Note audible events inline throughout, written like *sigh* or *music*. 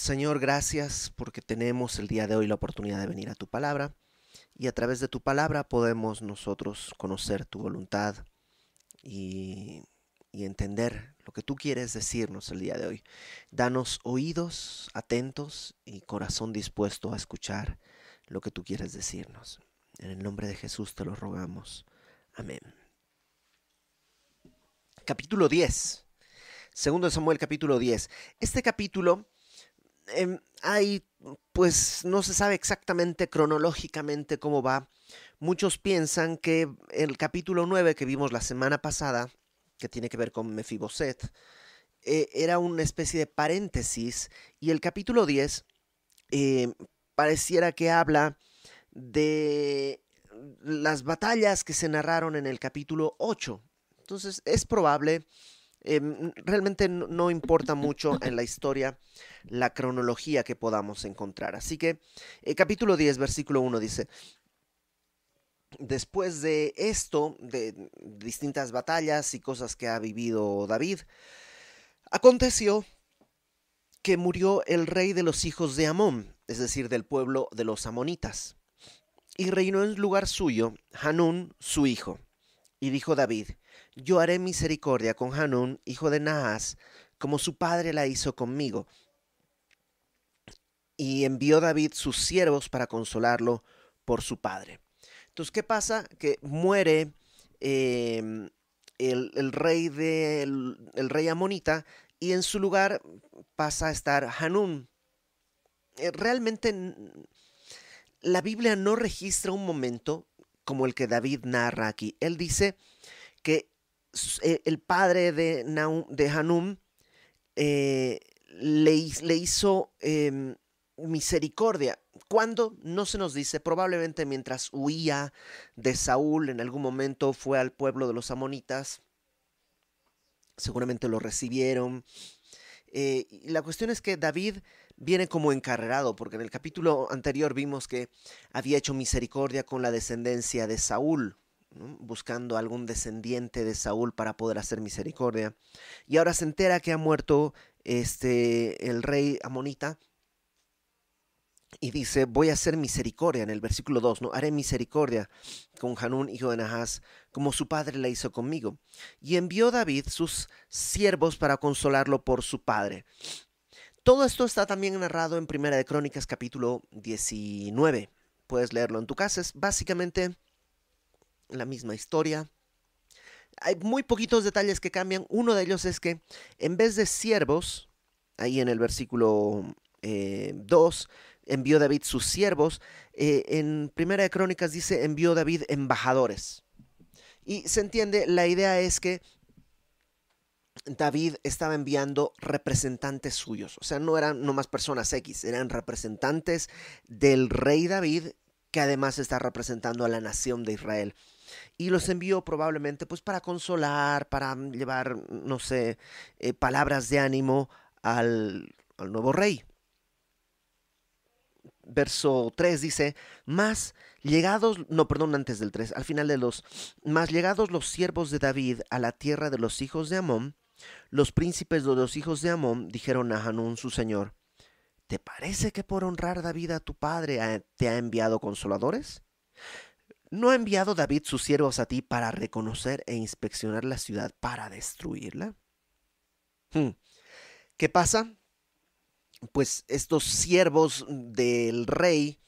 Señor, gracias porque tenemos el día de hoy la oportunidad de venir a tu palabra y a través de tu palabra podemos nosotros conocer tu voluntad y, y entender lo que tú quieres decirnos el día de hoy. Danos oídos atentos y corazón dispuesto a escuchar lo que tú quieres decirnos. En el nombre de Jesús te lo rogamos. Amén. Capítulo 10. Segundo de Samuel capítulo 10. Este capítulo em, hay, pues no se sabe exactamente cronológicamente cómo va. Muchos piensan que el capítulo 9 que vimos la semana pasada, que tiene que ver con Mefiboset, eh, era una especie de paréntesis y el capítulo 10 eh, pareciera que habla de las batallas que se narraron en el capítulo 8. Entonces es probable, em, realmente no, importa mucho en la historia la cronología que podamos encontrar. Así que eh, capítulo 10, versículo 1 dice, después de esto, de distintas batallas y cosas que ha vivido David, aconteció que murió el rey de los hijos de Amón, es decir, del pueblo de los amonitas. Y reinó en lugar suyo Hanún, su hijo. Y dijo David, yo haré misericordia con Hanún, hijo de Naas, como su padre la hizo conmigo. Y envió David sus siervos para consolarlo por su padre. Entonces, ¿qué pasa? Que muere em, el, rey de, el rey amonita y en su lugar pasa a estar Hanún, eh, realmente la Biblia no registra un momento como el que David narra aquí. Él dice el padre de, de Hanum eh, le, hizo em, misericordia. ¿Cuándo? No se nos dice. Probablemente mientras huía de Saúl, en algún momento fue al pueblo de los amonitas. Seguramente lo recibieron. y la cuestión es que David viene como encarrerado, porque en el capítulo anterior vimos que había hecho misericordia con la descendencia de Saúl, buscando algún descendiente de Saúl para poder hacer misericordia. Y ahora se entera que ha muerto este el rey amonita y dice, voy a hacer misericordia en el versículo 2, ¿no? Haré misericordia con Hanún, hijo de Nahas, como su padre la hizo conmigo. Y envió David sus siervos para consolarlo por su padre. Todo esto está también narrado en Primera de Crónicas capítulo 19. Puedes leerlo en tu casa. Es básicamente la misma historia. Hay muy poquitos detalles que cambian. Uno de ellos es que en vez de siervos, ahí en el versículo 2, eh, envió David sus siervos. Eh, en Primera de Crónicas dice envió David embajadores. Y se entiende, la idea es que David estaba enviando representantes suyos, o sea, no eran nomás personas X, eran representantes del rey David que además está representando a la nación de Israel. Y los envió probablemente pues para consolar, para llevar, no sé, eh, palabras de ánimo al, al nuevo rey. Verso 3 dice, más llegados, no, perdón, antes del 3, al final de los, más llegados los siervos de David a la tierra de los hijos de Amón, los príncipes de los hijos de Amón dijeron a Hanún su señor, ¿te parece que por honrar David a tu padre te ha enviado consoladores? ¿No ha enviado David sus siervos a ti para reconocer e inspeccionar la ciudad para destruirla? Hmm. ¿Qué pasa? Pues estos siervos del rey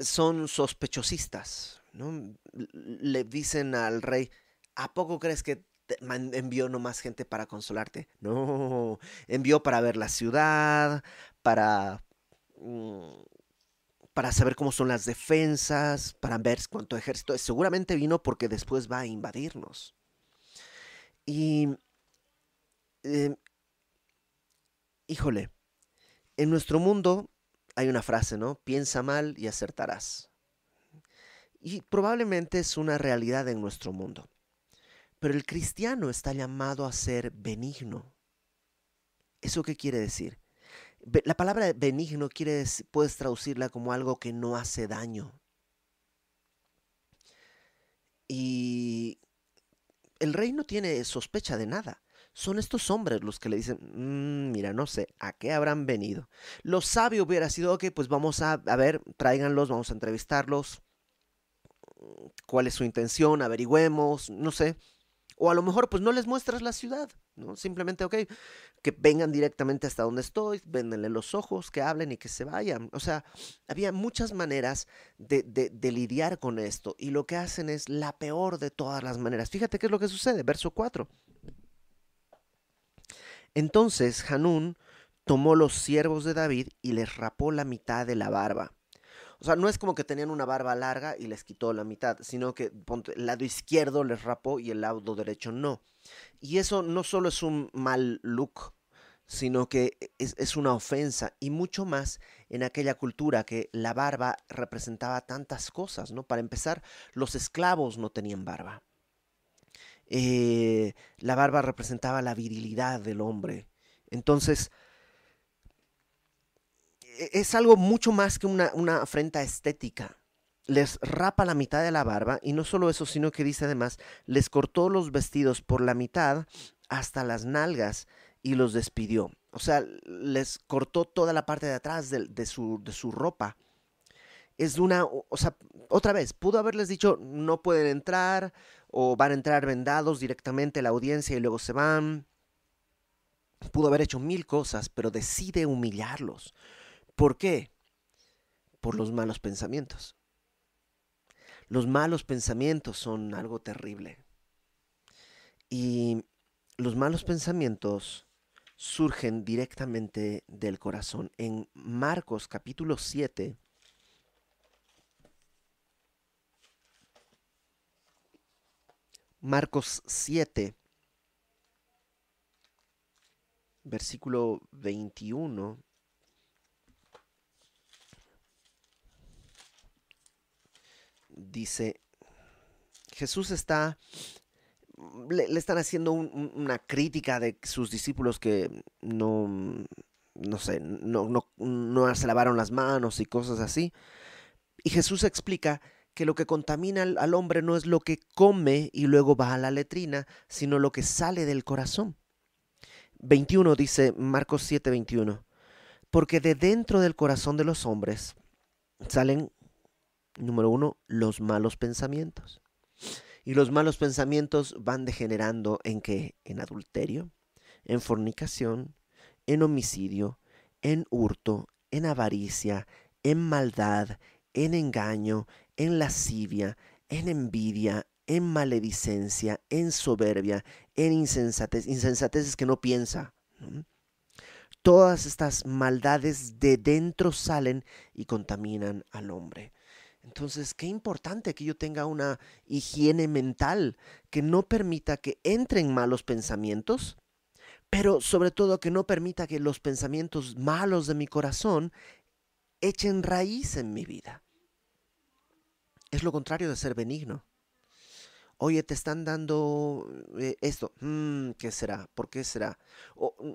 son sospechosistas, ¿no? Le dicen al rey, ¿a poco crees que envió no más gente para consolarte. No, envió para ver la ciudad, para, mm, para saber cómo son las defensas, para ver cuánto ejército. Seguramente vino porque después va a invadirnos. Y, em, híjole, en nuestro mundo hay una frase, ¿no? Piensa mal y acertarás. Y probablemente es una realidad en nuestro mundo. Pero el cristiano está llamado a ser benigno. ¿Eso qué quiere decir? La palabra benigno quiere puedes traducirla como algo que no hace daño. Y el rey no tiene sospecha de nada. son estos hombres los que le dicen, "Mm, mira, no sé, ¿a qué habrán venido? Lo sabio hubiera sido, ok, pues vamos a, a ver, tráiganlos, vamos a entrevistarlos, cuál es su intención, averigüemos, no sé. O a lo mejor pues no les muestras la ciudad, ¿no? Simplemente, ok, que vengan directamente hasta donde estoy, véndenle los ojos, que hablen y que se vayan. O sea, había muchas maneras de, de, de lidiar con esto y lo que hacen es la peor de todas las maneras. Fíjate qué es lo que sucede, verso 4. Entonces Hanún tomó los siervos de David y les rapó la mitad de la barba. O sea, no es como que tenían una barba larga y les quitó la mitad, sino que el lado izquierdo les rapó y el lado derecho no. Y eso no solo es un mal look, sino que es, una ofensa y mucho más en aquella cultura que la barba representaba tantas cosas, ¿no? Para empezar, los esclavos no tenían barba. Eh, la barba representaba la virilidad del hombre. Entonces, es algo mucho más que una, una, afrenta estética. Les rapa la mitad de la barba y no solo eso, sino que dice además, les cortó los vestidos por la mitad hasta las nalgas y los despidió. O sea, les cortó toda la parte de atrás de, de, su, de su ropa. Es una, o sea, otra vez, pudo haberles dicho, no pueden entrar, o van a entrar vendados directamente a la audiencia y luego se van. Pudo haber hecho mil cosas, pero decide humillarlos. ¿Por qué? Por los malos pensamientos. Los malos pensamientos son algo terrible. Y los malos pensamientos surgen directamente del corazón. En Marcos capítulo 7, Marcos 7, versículo 21. Dice, Jesús está, le, están haciendo un, una crítica de sus discípulos que no, no sé, no, no, no se lavaron las manos y cosas así. Y Jesús explica que lo que contamina al, al, hombre no es lo que come y luego va a la letrina, sino lo que sale del corazón. 21 dice Marcos 7, 21. Porque de dentro del corazón de los hombres salen, número uno, los malos pensamientos. Y los malos pensamientos van degenerando en qué? En adulterio, en fornicación, en homicidio, en hurto, en avaricia, en maldad, en engaño, en lascivia, en envidia, en maledicencia, en soberbia, en insensatez. Insensatez es que no piensa. Todas estas maldades de dentro salen y contaminan al hombre. Entonces, qué importante que yo tenga una higiene mental que no permita que entren malos pensamientos, pero sobre todo que no permita que los pensamientos malos de mi corazón echen raíz en mi vida. Es lo contrario de ser benigno. Oye, te están dando eh, esto. Mm, ¿Qué será? ¿Por qué será?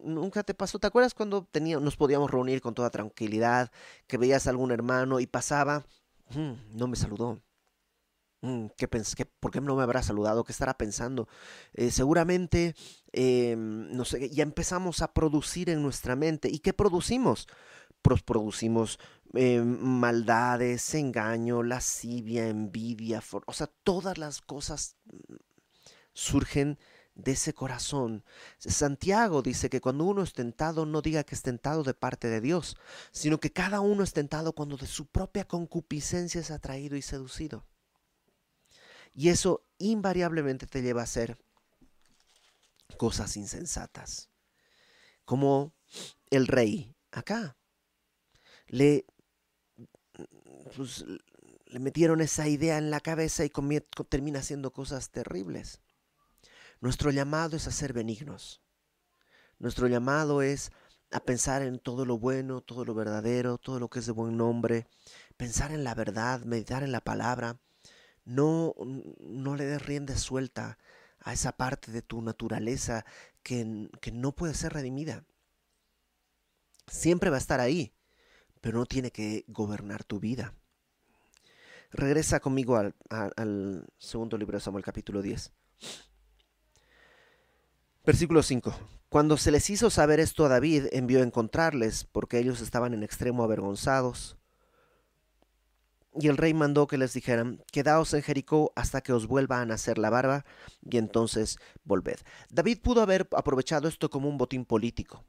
¿Nunca te pasó? ¿Te acuerdas cuando tenía, nos podíamos reunir con toda tranquilidad? Que veías a algún hermano y pasaba. Mm, no me saludó. Mm, ¿qué qué, ¿Por qué no me habrá saludado? ¿Qué estará pensando? Eh, seguramente, eh, no sé, ya empezamos a producir en nuestra mente. ¿Y qué producimos? producimos eh, maldades, engaño, lascivia, envidia, o sea, todas las cosas mm, surgen de ese corazón. Santiago dice que cuando uno es tentado, no diga que es tentado de parte de Dios, sino que cada uno es tentado cuando de su propia concupiscencia es atraído y seducido. Y eso invariablemente te lleva a hacer cosas insensatas. Como el rey acá. Le pues, le metieron esa idea en la cabeza y termina haciendo cosas terribles. Nuestro llamado es a ser benignos. Nuestro llamado es a pensar en todo lo bueno, todo lo verdadero, todo lo que es de buen nombre, pensar en la verdad, meditar en la palabra. No, no le des rienda suelta a esa parte de tu naturaleza que, que no puede ser redimida. Siempre va a estar ahí, pero no tiene que gobernar tu vida. Regresa conmigo al, al, al segundo libro de Samuel capítulo 10. Versículo 5. Cuando se les hizo saber esto a David, envió a encontrarles, porque ellos estaban en extremo avergonzados. Y el rey mandó que les dijeran, quedaos en Jericó hasta que os vuelva a nacer la barba, y entonces volved. David pudo haber aprovechado esto como un botín político.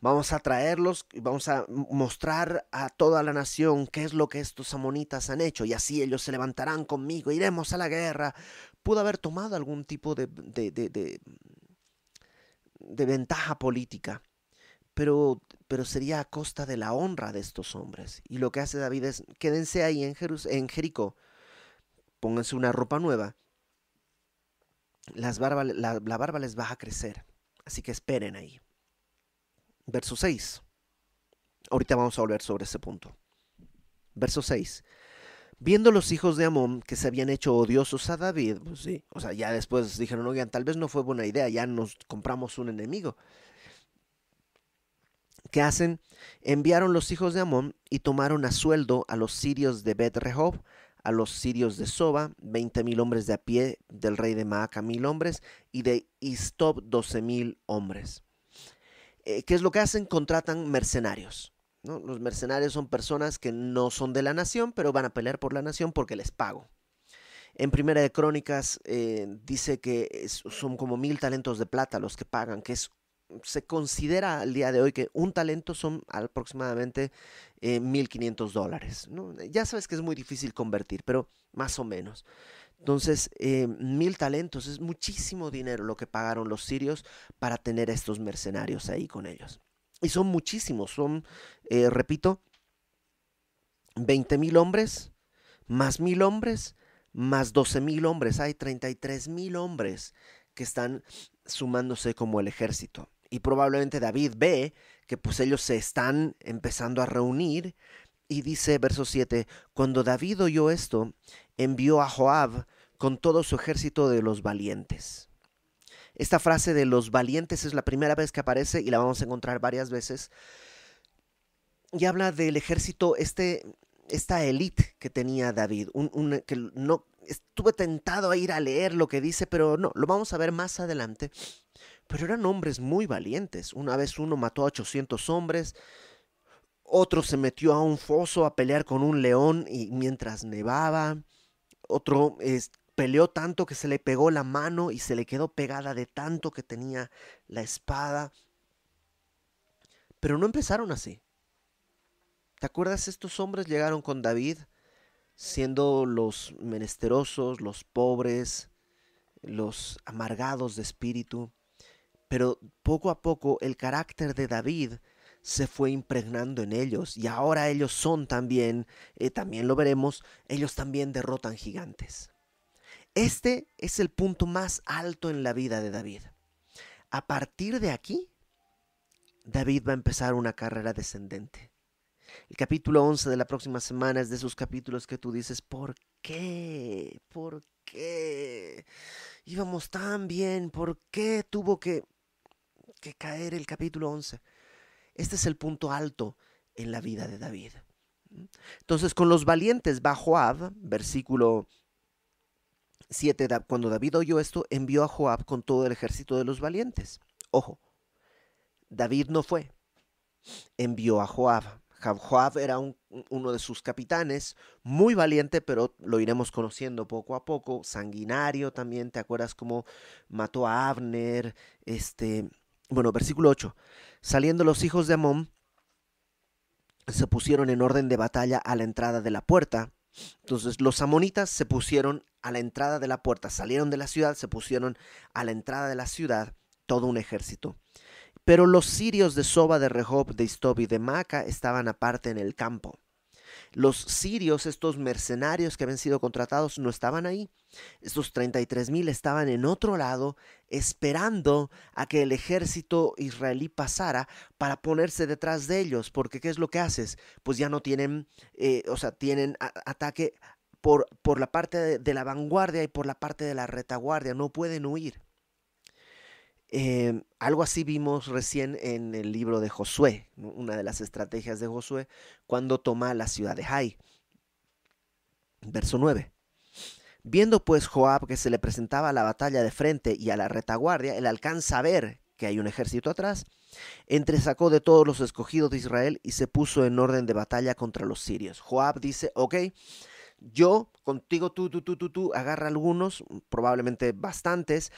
Vamos a traerlos y vamos a mostrar a toda la nación qué es lo que estos amonitas han hecho, y así ellos se levantarán conmigo, iremos a la guerra. Pudo haber tomado algún tipo de, de, de, de, ventaja política pero, pero sería a costa de la honra de estos hombres. Y lo que hace David es, quédense ahí en, en Jericó, pónganse una ropa nueva, las barba, la, la barba les va a crecer, así que esperen ahí. Verso 6. Ahorita vamos a volver sobre ese punto. Verso 6. Viendo los hijos de Amón que se habían hecho odiosos a David, pues sí, o sea, ya después dijeron, oigan, tal vez no fue buena idea, ya nos compramos un enemigo. ¿Qué hacen? Enviaron los hijos de Amón y tomaron a sueldo a los sirios de Bet Rehob, a los sirios de Soba, veinte mil hombres de a pie, del rey de Maaca mil hombres, y de Istob doce mil hombres. Eh, ¿Qué es lo que hacen? Contratan mercenarios. Los mercenarios son personas que no son de la nación, pero van a pelear por la nación porque les pago. En Primera de Crónicas eh, dice que son como mil talentos de plata los que pagan, que es se considera al día de hoy que un talento son aproximadamente 1.500 eh, dólares. Ya sabes que es muy difícil convertir, pero más o menos. Entonces, eh, mil talentos es muchísimo dinero lo que pagaron los sirios para tener a estos mercenarios ahí con ellos. Y son muchísimos, son, eh, repito, 20 mil hombres, más mil hombres, más 12 mil hombres. Hay 33 mil hombres que están sumándose como el ejército y probablemente David ve que pues ellos se están empezando a reunir y dice verso 7, cuando David oyó esto, envió a Joab con todo su ejército de los valientes. Esta frase de los valientes es la primera vez que aparece y la vamos a encontrar varias veces. Y habla del ejército, este, esta élite que tenía David, un, que no estuve tentado a ir a leer lo que dice, pero no, lo vamos a ver más adelante. Pero eran hombres muy valientes. Una vez uno mató a 800 hombres, otro se metió a un foso a pelear con un león y mientras nevaba, otro peleó tanto que se le pegó la mano y se le quedó pegada de tanto que tenía la espada. Pero no empezaron así. ¿Te acuerdas? Estos hombres llegaron con David siendo los menesterosos, los pobres, los amargados de espíritu. Pero poco a poco el carácter de David se fue impregnando en ellos y ahora ellos son también, eh, también lo veremos, ellos también derrotan gigantes. Este es el punto más alto en la vida de David. A partir de aquí, David va a empezar una carrera descendente. El capítulo 11 de la próxima semana es de esos capítulos que tú dices, ¿por qué? ¿Por qué? Íbamos tan bien, ¿por qué tuvo que que caer el capítulo 11. Este es el punto alto en la vida de David. Entonces, con los valientes va Joab, versículo 7, cuando David oyó esto, envió a Joab con todo el ejército de los valientes. Ojo, David no fue, envió a Joab. Joab era uno de sus capitanes, muy valiente, pero lo iremos conociendo poco a poco, sanguinario también, ¿te acuerdas cómo mató a Abner? Este, bueno, versículo 8. Saliendo los hijos de Amón, se pusieron en orden de batalla a la entrada de la puerta. Entonces los amonitas se pusieron a la entrada de la puerta, salieron de la ciudad, se pusieron a la entrada de la ciudad todo un ejército. Pero los sirios de Soba, de Rehob, de Istob y de Maca estaban aparte en el campo. Los sirios, estos mercenarios que habían sido contratados, no estaban ahí. Estos 33 mil estaban en otro lado, esperando a que el ejército israelí pasara para ponerse detrás de ellos. Porque ¿qué es lo que haces? Pues ya no tienen, eh, o sea, tienen ataque por, por la parte de la vanguardia y por la parte de la retaguardia. No pueden huir. Em, algo así vimos recién en el libro de Josué, una de las estrategias de Josué, cuando toma la ciudad de Jai. Verso 9. Viendo pues Joab que se le presentaba la batalla de frente y a la retaguardia, él alcanza a ver que hay un ejército atrás, entresacó de todos los escogidos de Israel y se puso en orden de batalla contra los sirios. Joab dice, ok, yo contigo, tú, tú, tú, tú, tú, agarra algunos, probablemente bastantes,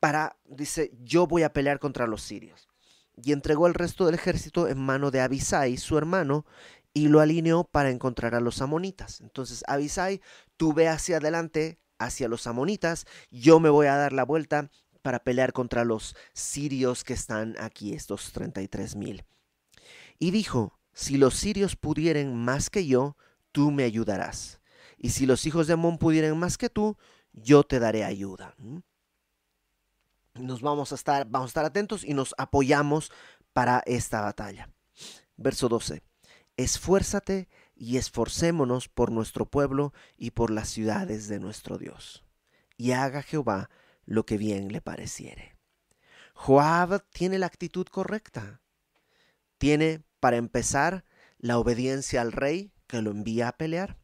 para, dice, yo voy a pelear contra los sirios. Y entregó el resto del ejército en mano de Abisai, su hermano, y lo alineó para encontrar a los amonitas. Entonces, Abisai, tú ve hacia adelante, hacia los amonitas, yo me voy a dar la vuelta para pelear contra los sirios que están aquí, estos 33 mil. Y dijo, si los sirios pudieren más que yo, tú me ayudarás. Y si los hijos de Amón pudieren más que tú, yo te daré ayuda. Nos vamos a estar, vamos a estar atentos y nos apoyamos para esta batalla. Verso 12. Esfuérzate y esforcémonos por nuestro pueblo y por las ciudades de nuestro Dios. Y haga Jehová lo que bien le pareciere. Joab tiene la actitud correcta. Tiene, para empezar, la obediencia al rey que lo envía a pelear.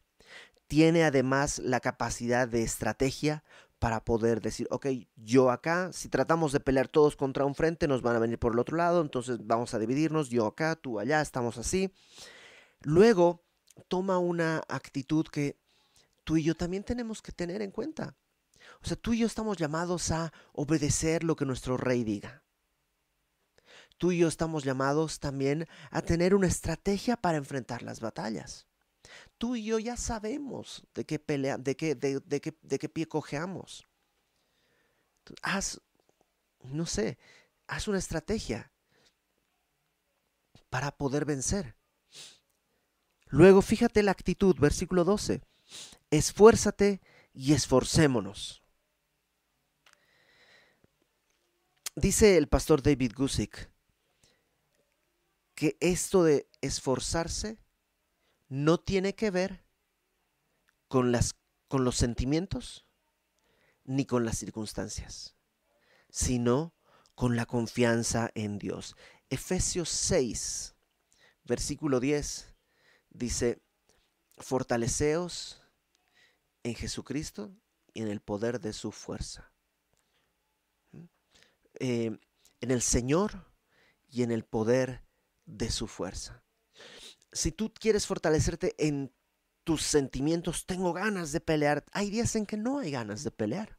Tiene además la capacidad de estrategia para poder decir, ok, yo acá, si tratamos de pelear todos contra un frente, nos van a venir por el otro lado, entonces vamos a dividirnos, yo acá, tú allá, estamos así. Luego toma una actitud que tú y yo también tenemos que tener en cuenta. O sea, tú y yo estamos llamados a obedecer lo que nuestro rey diga. Tú y yo estamos llamados también a tener una estrategia para enfrentar las batallas tú y yo ya sabemos de qué pelea, de qué, de, qué, de qué pie cojeamos. Haz, no sé, haz una estrategia para poder vencer. Luego fíjate la actitud, versículo 12. Esfuérzate y esforcémonos. Dice el pastor David Gusick que esto de esforzarse no tiene que ver con, las, con los sentimientos ni con las circunstancias, sino con la confianza en Dios. Efesios 6, versículo 10, dice, fortaleceos en Jesucristo y en el poder de su fuerza. ¿Mm? Eh, en el Señor y en el poder de su fuerza si tú quieres fortalecerte en tus sentimientos, tengo ganas de pelear, hay días en que no hay ganas de pelear.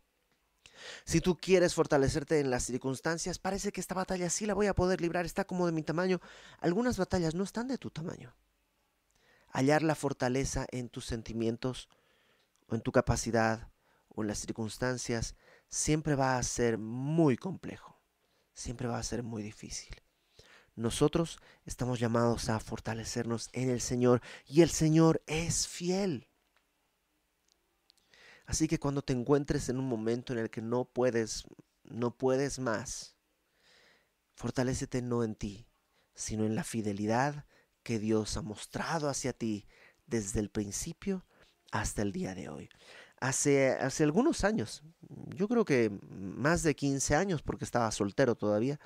Si tú quieres fortalecerte en las circunstancias, parece que esta batalla sí la voy a poder librar, está como de mi tamaño. Algunas batallas no están de tu tamaño. Hallar la fortaleza en tus sentimientos o en tu capacidad o en las circunstancias siempre va a ser muy complejo, siempre va a ser muy difícil. Nosotros estamos llamados a fortalecernos en el Señor y el Señor es fiel. Así que cuando te encuentres en un momento en el que no puedes, no puedes más, fortalécete no en ti, sino en la fidelidad que Dios ha mostrado hacia ti desde el principio hasta el día de hoy. Hace, hace algunos años, yo creo que más de 15 años porque estaba soltero todavía,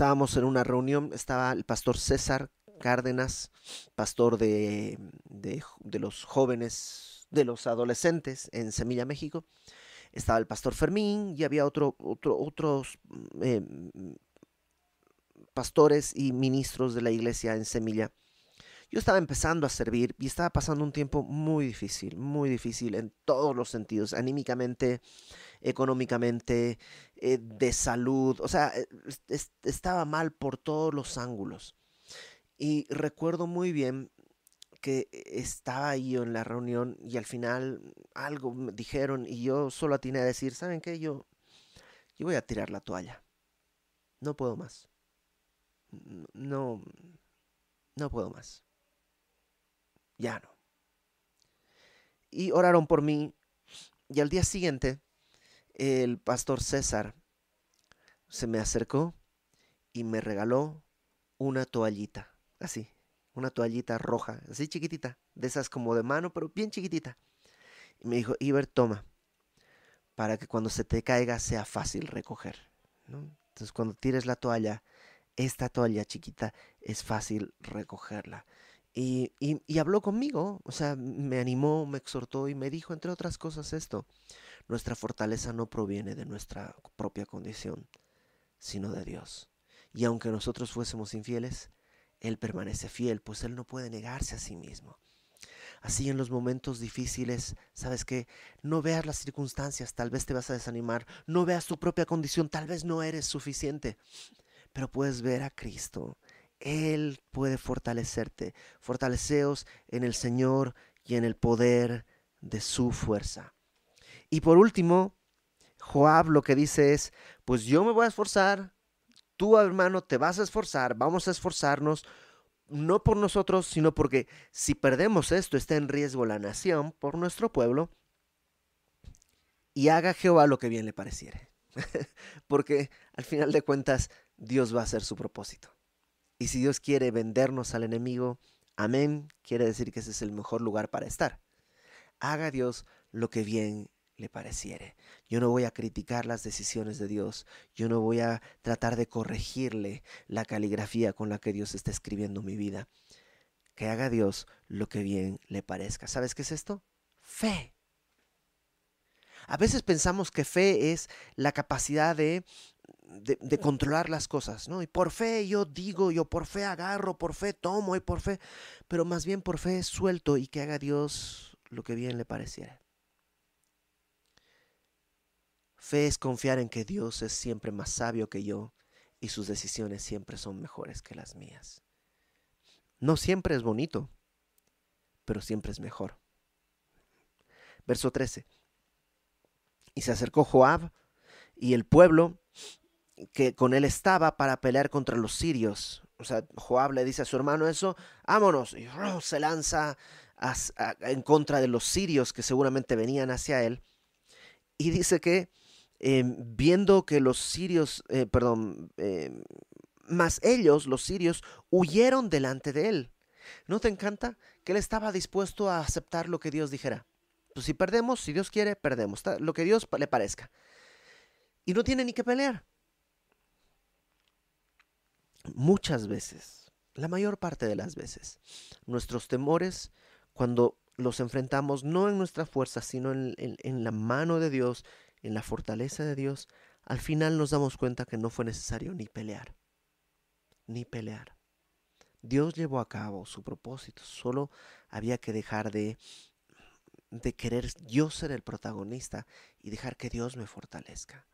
estábamos en una reunión, estaba el pastor César Cárdenas, pastor de, de, los jóvenes, de los adolescentes en Semilla, México. Estaba el pastor Fermín y había otro, otro, otros eh, pastores y ministros de la iglesia en Semilla. Yo estaba empezando a servir y estaba pasando un tiempo muy difícil, muy difícil en todos los sentidos, anímicamente, económicamente, eh, de salud, o sea, eh, estaba mal por todos los ángulos. Y recuerdo muy bien que estaba ahí en la reunión y al final algo me dijeron y yo solo atiné a decir, ¿saben qué? Yo, yo voy a tirar la toalla. No puedo más. No, no puedo más. Ya no. Y oraron por mí y al día siguiente el pastor César se me acercó y me regaló una toallita, así, una toallita roja, así chiquitita, de esas como de mano, pero bien chiquitita. Y me dijo, Iber, toma, para que cuando se te caiga sea fácil recoger. Entonces cuando tires la toalla, esta toalla chiquita es fácil recogerla. Y, habló conmigo, o sea, me animó, me exhortó y me dijo, entre otras cosas, esto, nuestra fortaleza no proviene de nuestra propia condición, sino de Dios. Y aunque nosotros fuésemos infieles, Él permanece fiel, pues Él no puede negarse a sí mismo. Así en los momentos difíciles, sabes que no veas las circunstancias, tal vez te vas a desanimar, no veas tu propia condición, tal vez no eres suficiente, pero puedes ver a Cristo. Él puede fortalecerte. Fortaleceos en el Señor y en el poder de su fuerza. Y por último, Joab lo que dice es, pues yo me voy a esforzar, tú hermano te vas a esforzar, vamos a esforzarnos, no por nosotros, sino porque si perdemos esto está en riesgo la nación, por nuestro pueblo, y haga Jehová lo que bien le pareciere. *laughs* porque al final de cuentas Dios va a hacer su propósito. Y si Dios quiere vendernos al enemigo, amén, quiere decir que ese es el mejor lugar para estar. Haga Dios lo que bien le pareciere. Yo no voy a criticar las decisiones de Dios. Yo no voy a tratar de corregirle la caligrafía con la que Dios está escribiendo mi vida. Que haga Dios lo que bien le parezca. ¿Sabes qué es esto? Fe. A veces pensamos que fe es la capacidad de, de, controlar las cosas, ¿no? Y por fe yo digo, yo por fe agarro, por fe tomo y por fe, pero más bien por fe suelto y que haga Dios lo que bien le pareciera. Fe es confiar en que Dios es siempre más sabio que yo y sus decisiones siempre son mejores que las mías. No siempre es bonito, pero siempre es mejor. Verso 13. Y se acercó Joab y el pueblo que con él estaba para pelear contra los sirios. O sea, Joab le dice a su hermano eso, vámonos, y se lanza en contra de los sirios que seguramente venían hacia él. Y dice que Em, viendo que los sirios, eh, perdón, em, más ellos, los sirios, huyeron delante de él. ¿No te encanta? Que él estaba dispuesto a aceptar lo que Dios dijera. Pues si perdemos, si Dios quiere, perdemos. Lo que Dios le parezca. Y no tiene ni que pelear. Muchas veces, la mayor parte de las veces, nuestros temores, cuando los enfrentamos no en nuestra fuerza, sino en la mano de Dios, en la fortaleza de Dios, al final nos damos cuenta que no fue necesario ni pelear, ni pelear. Dios llevó a cabo su propósito, solo había que dejar de, de querer yo ser el protagonista y dejar que Dios me fortalezca.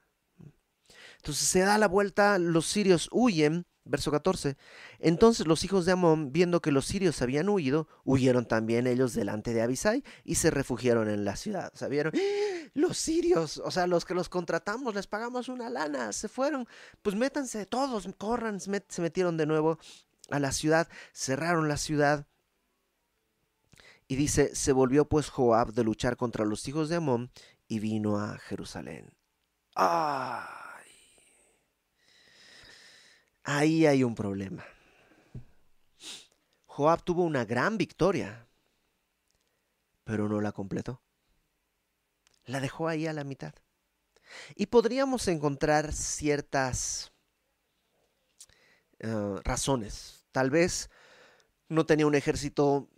Entonces se da la vuelta, los sirios huyen, verso 14. Entonces los hijos de Amón, viendo que los sirios habían huido, huyeron también ellos delante de Abisai y se refugiaron en la ciudad. O ¡Ah! los sirios, o sea, los que los contratamos, les pagamos una lana, se fueron, pues métanse todos, corran, se metieron de nuevo a la ciudad, cerraron la ciudad. Y dice, se volvió pues Joab de luchar contra los hijos de Amón y vino a Jerusalén. ¡Ah! Ahí hay un problema. Joab tuvo una gran victoria, pero no la completó. La dejó ahí a la mitad. Y podríamos encontrar ciertas eh, razones. Tal vez no tenía un ejército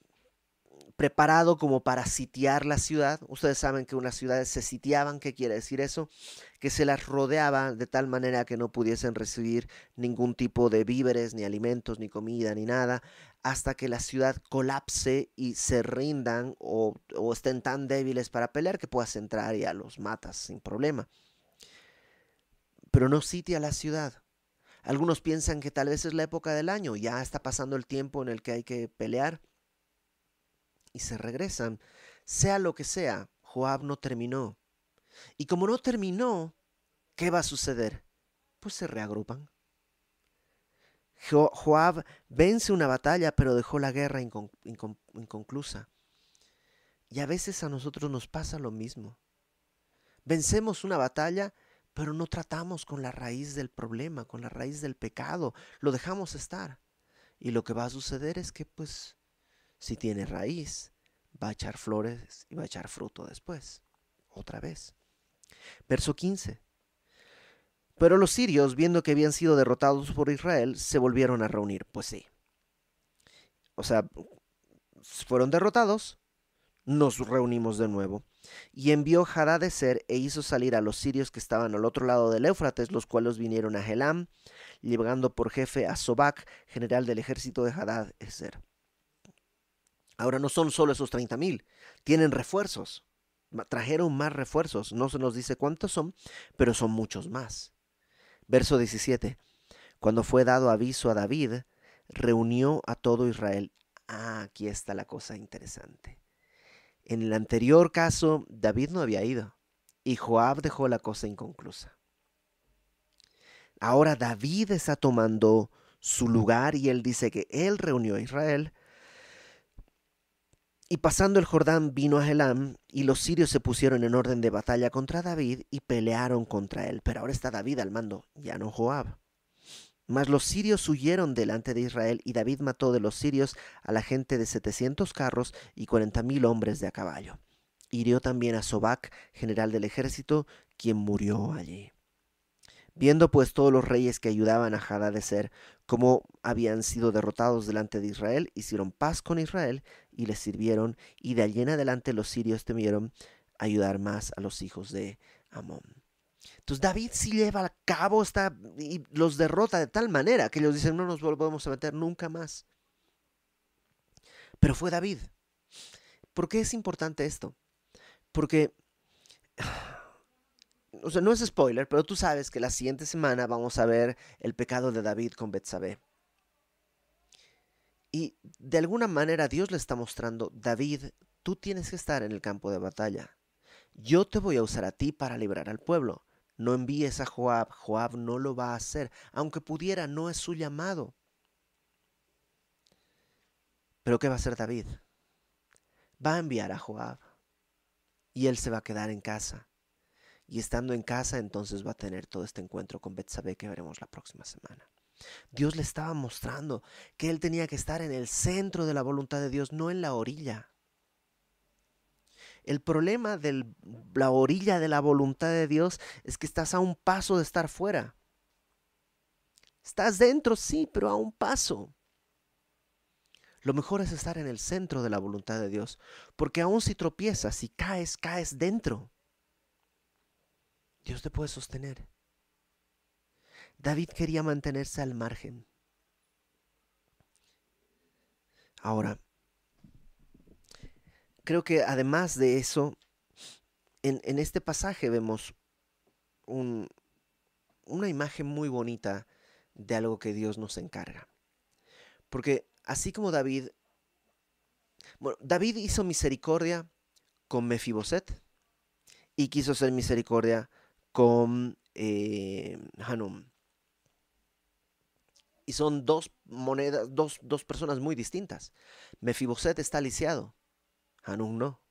preparado como para sitiar la ciudad. Ustedes saben que unas ciudades se sitiaban, ¿qué quiere decir eso? Que se las rodeaba de tal manera que no pudiesen recibir ningún tipo de víveres, ni alimentos, ni comida, ni nada, hasta que la ciudad colapse y se rindan o, estén tan débiles para pelear que puedas entrar y a los matas sin problema. Pero no sitia la ciudad. Algunos piensan que tal vez es la época del año, ya está pasando el tiempo en el que hay que pelear y se regresan. Sea lo que sea, Joab no terminó. Y como no terminó, ¿qué va a suceder? Pues se reagrupan. Joab vence una batalla, pero dejó la guerra inconclusa. Y a veces a nosotros nos pasa lo mismo. Vencemos una batalla, pero no tratamos con la raíz del problema, con la raíz del pecado. Lo dejamos estar. Y lo que va a suceder es que pues si tiene raíz, va a echar flores y va a echar fruto después. Otra vez. Verso 15. Pero los sirios, viendo que habían sido derrotados por Israel, se volvieron a reunir. Pues sí. O sea, fueron derrotados, nos reunimos de nuevo. Y envió Hadadezer e hizo salir a los sirios que estaban al otro lado del Éufrates, los cuales vinieron a Helam, llevando por jefe a Sobac, general del ejército de Hadadezer. Ahora no son solo esos 30.000, tienen refuerzos. Trajeron más refuerzos, no se nos dice cuántos son, pero son muchos más. Verso 17. Cuando fue dado aviso a David, reunió a todo Israel. Ah, aquí está la cosa interesante. En el anterior caso, David no había ido y Joab dejó la cosa inconclusa. Ahora David está tomando su lugar y él dice que él reunió a Israel. Y pasando el Jordán vino a Elam y los sirios se pusieron en orden de batalla contra David y pelearon contra él. Pero ahora está David al mando, ya no Joab. Mas los sirios huyeron delante de Israel, y David mató de los sirios a la gente de setecientos carros y cuarenta mil hombres de a caballo. Hirió también a Sobac, general del ejército, quien murió allí. Viendo pues todos los reyes que ayudaban a Hadadezer cómo habían sido derrotados delante de Israel, hicieron paz con Israel y les sirvieron, y de allí en adelante los sirios temieron ayudar más a los hijos de Amón. Entonces David sí lleva a cabo esta, y los derrota de tal manera que ellos dicen no nos volvemos a meter nunca más. Pero fue David. ¿Por qué es importante esto? Porque, o sea, no es spoiler, pero tú sabes que la siguiente semana vamos a ver el pecado de David con Betsabé. Y de alguna manera Dios le está mostrando, David, tú tienes que estar en el campo de batalla. Yo te voy a usar a ti para librar al pueblo. No envíes a Joab, Joab no lo va a hacer, aunque pudiera, no es su llamado. Pero ¿qué va a hacer David? Va a enviar a Joab y él se va a quedar en casa. Y estando en casa, entonces va a tener todo este encuentro con Betsabé que veremos la próxima semana. Dios le estaba mostrando que él tenía que estar en el centro de la voluntad de Dios, no en la orilla. El problema de la orilla de la voluntad de Dios es que estás a un paso de estar fuera. Estás dentro, sí, pero a un paso. Lo mejor es estar en el centro de la voluntad de Dios, porque aun si tropiezas y caes, caes dentro. Dios te puede sostener. David quería mantenerse al margen. Ahora, creo que además de eso, en, este pasaje vemos una imagen muy bonita de algo que Dios nos encarga. Porque así como David, bueno, David hizo misericordia con Mefiboset y quiso hacer misericordia con eh, Hanum. Y son dos monedas, dos, dos personas muy distintas. Mefiboset está lisiado Hanun no.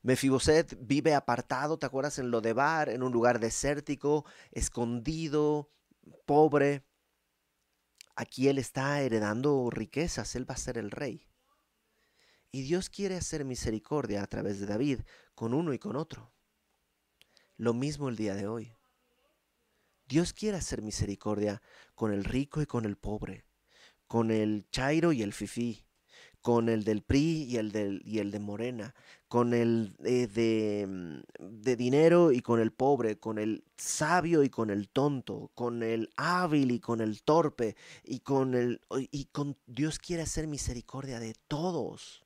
Mefiboset vive apartado, ¿te acuerdas? En Lodebar, en un lugar desértico, escondido, pobre. Aquí él está heredando riquezas, él va a ser el rey. Y Dios quiere hacer misericordia a través de David con uno y con otro. Lo mismo el día de hoy. Dios quiere hacer misericordia con el rico y con el pobre, con el chairo y el fifí, con el del PRI y el, del, y el de Morena, con el eh, de, mm, de, dinero y con el pobre, con el sabio y con el tonto, con el hábil y con el torpe, y con el y con Dios quiere hacer misericordia de todos.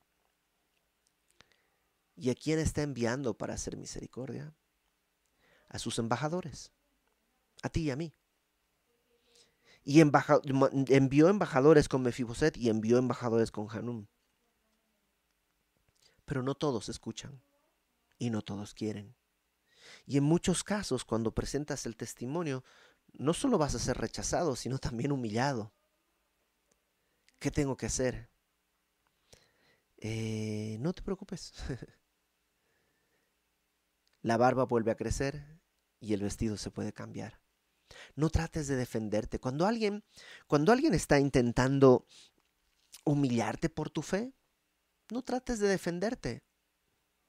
¿Y a quién está enviando para hacer misericordia? A sus embajadores, a ti y a mí y envió embajadores con Mefiboset y envió embajadores con Hanum. Pero no todos escuchan y no todos quieren. Y en muchos casos, cuando presentas el testimonio, no solo vas a ser rechazado, sino también humillado. ¿Qué tengo que hacer? Eh, no te preocupes. *laughs* La barba vuelve a crecer y el vestido se puede cambiar. No trates de defenderte. Cuando alguien, cuando alguien está intentando humillarte por tu fe, no trates de defenderte.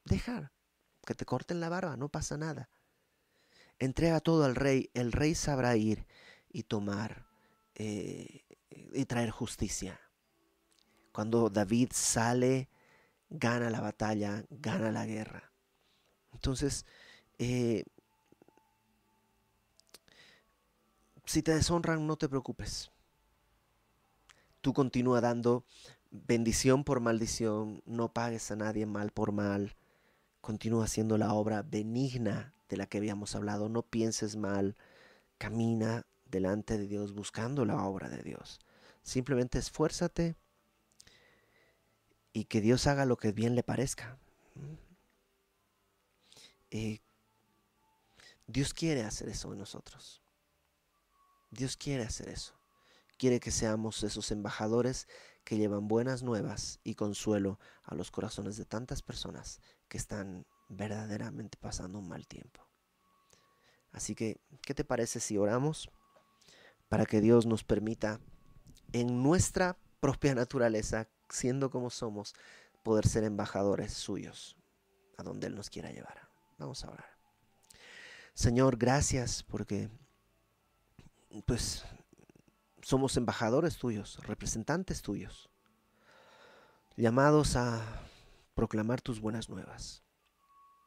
Dejar que te corten la barba, no pasa nada. Entrega todo al rey, el rey sabrá ir y tomar eh, y traer justicia. Cuando David sale, gana la batalla, gana la guerra. Entonces, eh, si te deshonran, no te preocupes. Tú continúa dando bendición por maldición, no pagues a nadie mal por mal. Continúa haciendo la obra benigna de la que habíamos hablado. No pienses mal. Camina delante de Dios buscando la obra de Dios. Simplemente esfuérzate y que Dios haga lo que bien le parezca. Eh, Dios quiere hacer eso en nosotros. Dios quiere hacer eso. Quiere que seamos esos embajadores que llevan buenas nuevas y consuelo a los corazones de tantas personas que están verdaderamente pasando un mal tiempo. Así que, ¿qué te parece si oramos para que Dios nos permita en nuestra propia naturaleza, siendo como somos, poder ser embajadores suyos a donde Él nos quiera llevar? Vamos a orar. Señor, gracias porque pues somos embajadores tuyos, representantes tuyos, llamados a proclamar tus buenas nuevas.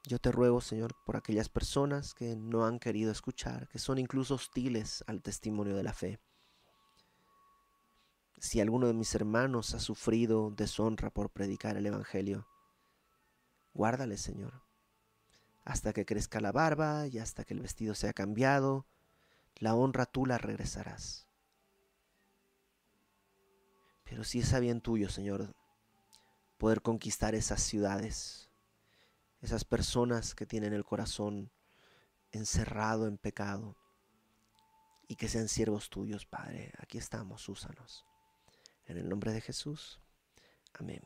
Yo te ruego, Señor, por aquellas personas que no han querido escuchar, que son incluso hostiles al testimonio de la fe. Si alguno de mis hermanos ha sufrido deshonra por predicar el Evangelio, guárdale, Señor, hasta que crezca la barba y hasta que el vestido sea cambiado, la honra tú la regresarás. Pero si es a bien tuyo, Señor, poder conquistar esas ciudades, esas personas que tienen el corazón encerrado en pecado y que sean siervos tuyos, Padre. Aquí estamos, úsanos. En el nombre de Jesús. Amén.